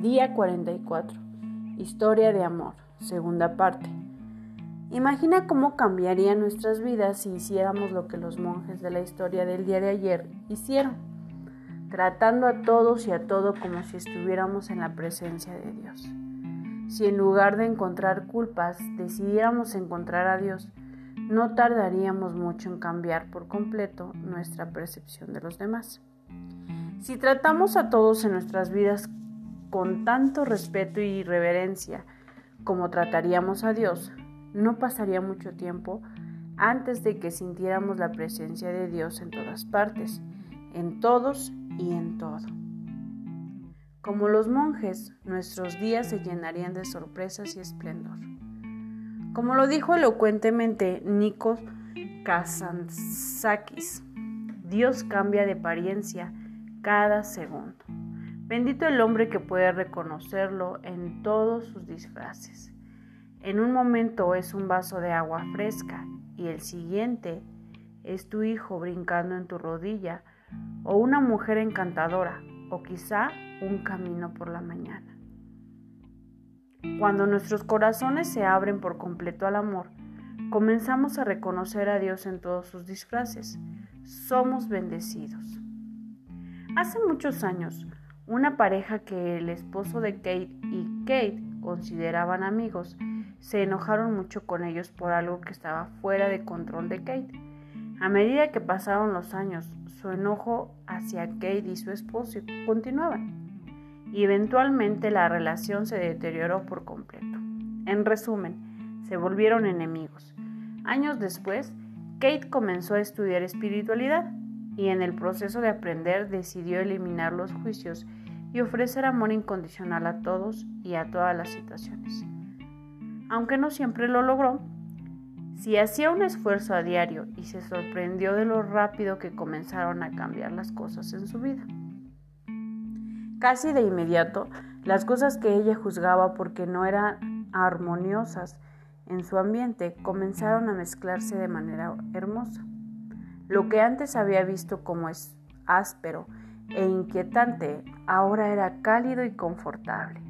Día 44. Historia de amor. Segunda parte. Imagina cómo cambiaría nuestras vidas si hiciéramos lo que los monjes de la historia del día de ayer hicieron, tratando a todos y a todo como si estuviéramos en la presencia de Dios. Si en lugar de encontrar culpas decidiéramos encontrar a Dios, no tardaríamos mucho en cambiar por completo nuestra percepción de los demás. Si tratamos a todos en nuestras vidas con tanto respeto y reverencia como trataríamos a Dios, no pasaría mucho tiempo antes de que sintiéramos la presencia de Dios en todas partes, en todos y en todo. Como los monjes, nuestros días se llenarían de sorpresas y esplendor. Como lo dijo elocuentemente Nikos Kazantzakis, Dios cambia de apariencia cada segundo. Bendito el hombre que puede reconocerlo en todos sus disfraces. En un momento es un vaso de agua fresca y el siguiente es tu hijo brincando en tu rodilla o una mujer encantadora o quizá un camino por la mañana. Cuando nuestros corazones se abren por completo al amor, comenzamos a reconocer a Dios en todos sus disfraces. Somos bendecidos. Hace muchos años, una pareja que el esposo de Kate y Kate consideraban amigos se enojaron mucho con ellos por algo que estaba fuera de control de Kate. A medida que pasaron los años, su enojo hacia Kate y su esposo continuaban y eventualmente la relación se deterioró por completo. En resumen, se volvieron enemigos. Años después, Kate comenzó a estudiar espiritualidad y en el proceso de aprender decidió eliminar los juicios y ofrecer amor incondicional a todos y a todas las situaciones. Aunque no siempre lo logró, si hacía un esfuerzo a diario y se sorprendió de lo rápido que comenzaron a cambiar las cosas en su vida. Casi de inmediato, las cosas que ella juzgaba porque no eran armoniosas en su ambiente comenzaron a mezclarse de manera hermosa. Lo que antes había visto como es áspero e inquietante, ahora era cálido y confortable.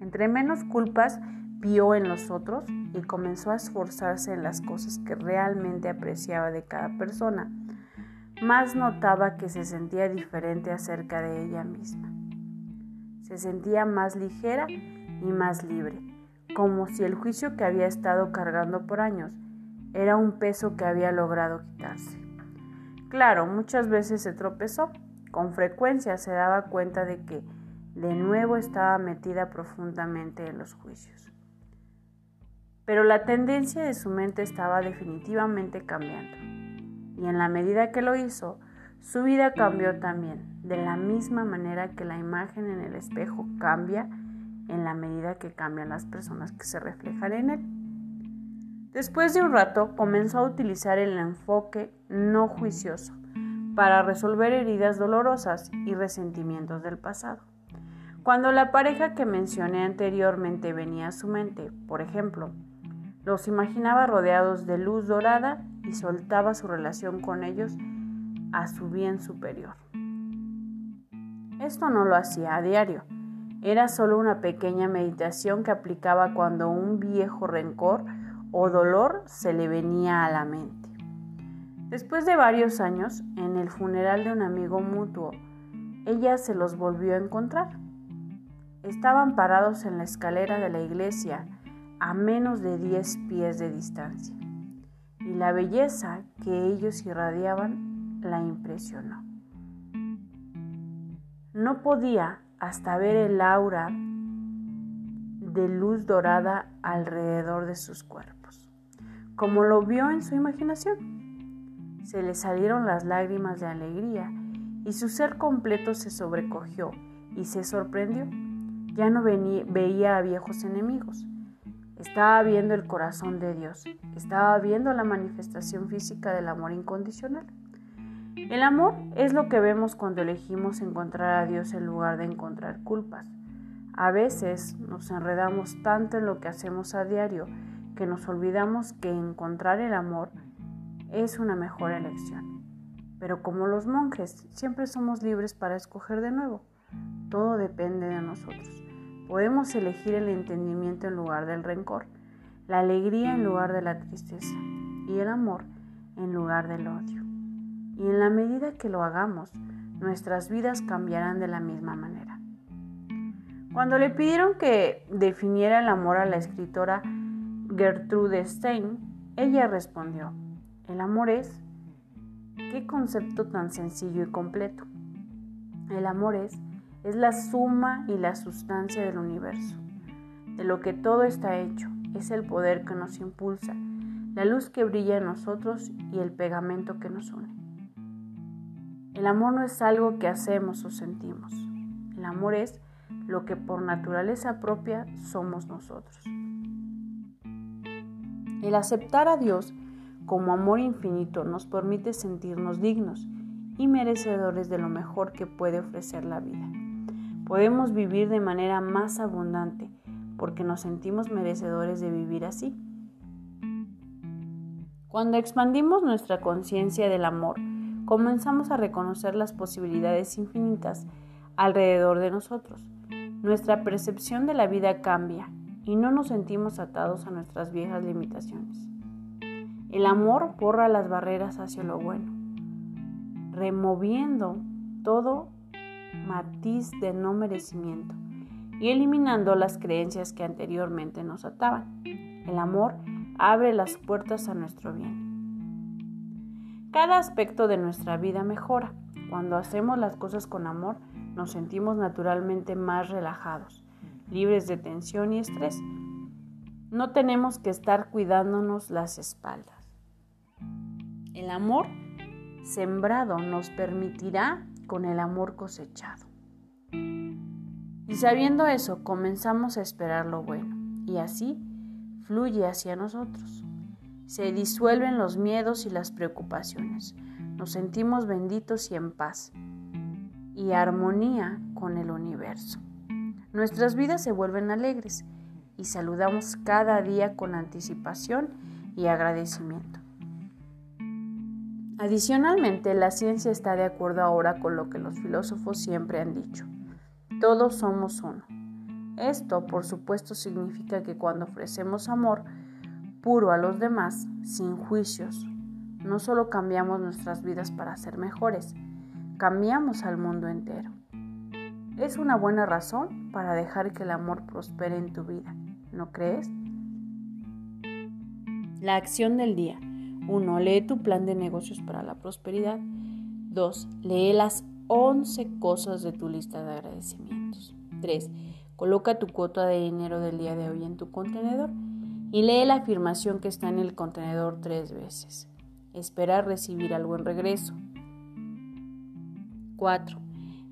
Entre menos culpas vio en los otros y comenzó a esforzarse en las cosas que realmente apreciaba de cada persona, más notaba que se sentía diferente acerca de ella misma. Se sentía más ligera y más libre, como si el juicio que había estado cargando por años era un peso que había logrado quitarse. Claro, muchas veces se tropezó, con frecuencia se daba cuenta de que de nuevo estaba metida profundamente en los juicios. Pero la tendencia de su mente estaba definitivamente cambiando. Y en la medida que lo hizo, su vida cambió también, de la misma manera que la imagen en el espejo cambia en la medida que cambian las personas que se reflejan en él. Después de un rato comenzó a utilizar el enfoque no juicioso para resolver heridas dolorosas y resentimientos del pasado. Cuando la pareja que mencioné anteriormente venía a su mente, por ejemplo, los imaginaba rodeados de luz dorada y soltaba su relación con ellos a su bien superior. Esto no lo hacía a diario, era solo una pequeña meditación que aplicaba cuando un viejo rencor o dolor se le venía a la mente. Después de varios años, en el funeral de un amigo mutuo, ella se los volvió a encontrar. Estaban parados en la escalera de la iglesia a menos de 10 pies de distancia, y la belleza que ellos irradiaban la impresionó. No podía hasta ver el aura de luz dorada alrededor de sus cuerpos, como lo vio en su imaginación. Se le salieron las lágrimas de alegría y su ser completo se sobrecogió y se sorprendió. Ya no veía a viejos enemigos. Estaba viendo el corazón de Dios. Estaba viendo la manifestación física del amor incondicional. El amor es lo que vemos cuando elegimos encontrar a Dios en lugar de encontrar culpas. A veces nos enredamos tanto en lo que hacemos a diario que nos olvidamos que encontrar el amor es una mejor elección. Pero como los monjes, siempre somos libres para escoger de nuevo. Todo depende de nosotros. Podemos elegir el entendimiento en lugar del rencor, la alegría en lugar de la tristeza y el amor en lugar del odio. Y en la medida que lo hagamos, nuestras vidas cambiarán de la misma manera. Cuando le pidieron que definiera el amor a la escritora Gertrude Stein, ella respondió, el amor es, qué concepto tan sencillo y completo. El amor es, es la suma y la sustancia del universo, de lo que todo está hecho, es el poder que nos impulsa, la luz que brilla en nosotros y el pegamento que nos une. El amor no es algo que hacemos o sentimos. El amor es lo que por naturaleza propia somos nosotros. El aceptar a Dios como amor infinito nos permite sentirnos dignos y merecedores de lo mejor que puede ofrecer la vida. Podemos vivir de manera más abundante porque nos sentimos merecedores de vivir así. Cuando expandimos nuestra conciencia del amor, comenzamos a reconocer las posibilidades infinitas alrededor de nosotros. Nuestra percepción de la vida cambia y no nos sentimos atados a nuestras viejas limitaciones. El amor borra las barreras hacia lo bueno, removiendo todo matiz de no merecimiento y eliminando las creencias que anteriormente nos ataban. El amor abre las puertas a nuestro bien. Cada aspecto de nuestra vida mejora. Cuando hacemos las cosas con amor, nos sentimos naturalmente más relajados libres de tensión y estrés. No tenemos que estar cuidándonos las espaldas. El amor sembrado nos permitirá con el amor cosechado. Y sabiendo eso, comenzamos a esperar lo bueno, y así fluye hacia nosotros. Se disuelven los miedos y las preocupaciones. Nos sentimos benditos y en paz, y armonía con el universo. Nuestras vidas se vuelven alegres y saludamos cada día con anticipación y agradecimiento. Adicionalmente, la ciencia está de acuerdo ahora con lo que los filósofos siempre han dicho. Todos somos uno. Esto, por supuesto, significa que cuando ofrecemos amor puro a los demás, sin juicios, no solo cambiamos nuestras vidas para ser mejores, cambiamos al mundo entero es una buena razón para dejar que el amor prospere en tu vida, ¿no crees? La acción del día. 1. Lee tu plan de negocios para la prosperidad. 2. Lee las 11 cosas de tu lista de agradecimientos. 3. Coloca tu cuota de dinero del día de hoy en tu contenedor y lee la afirmación que está en el contenedor tres veces. Espera recibir algo en regreso. 4.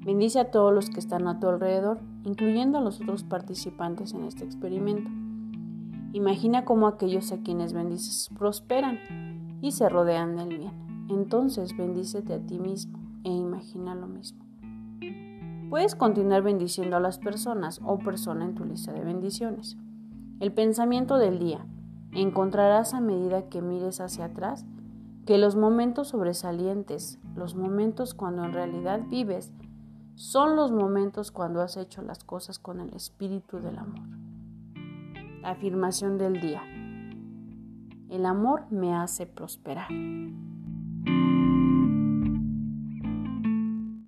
Bendice a todos los que están a tu alrededor, incluyendo a los otros participantes en este experimento. Imagina cómo aquellos a quienes bendices prosperan y se rodean del bien. Entonces bendícete a ti mismo e imagina lo mismo. Puedes continuar bendiciendo a las personas o persona en tu lista de bendiciones. El pensamiento del día. Encontrarás a medida que mires hacia atrás que los momentos sobresalientes, los momentos cuando en realidad vives, son los momentos cuando has hecho las cosas con el espíritu del amor. Afirmación del día. El amor me hace prosperar.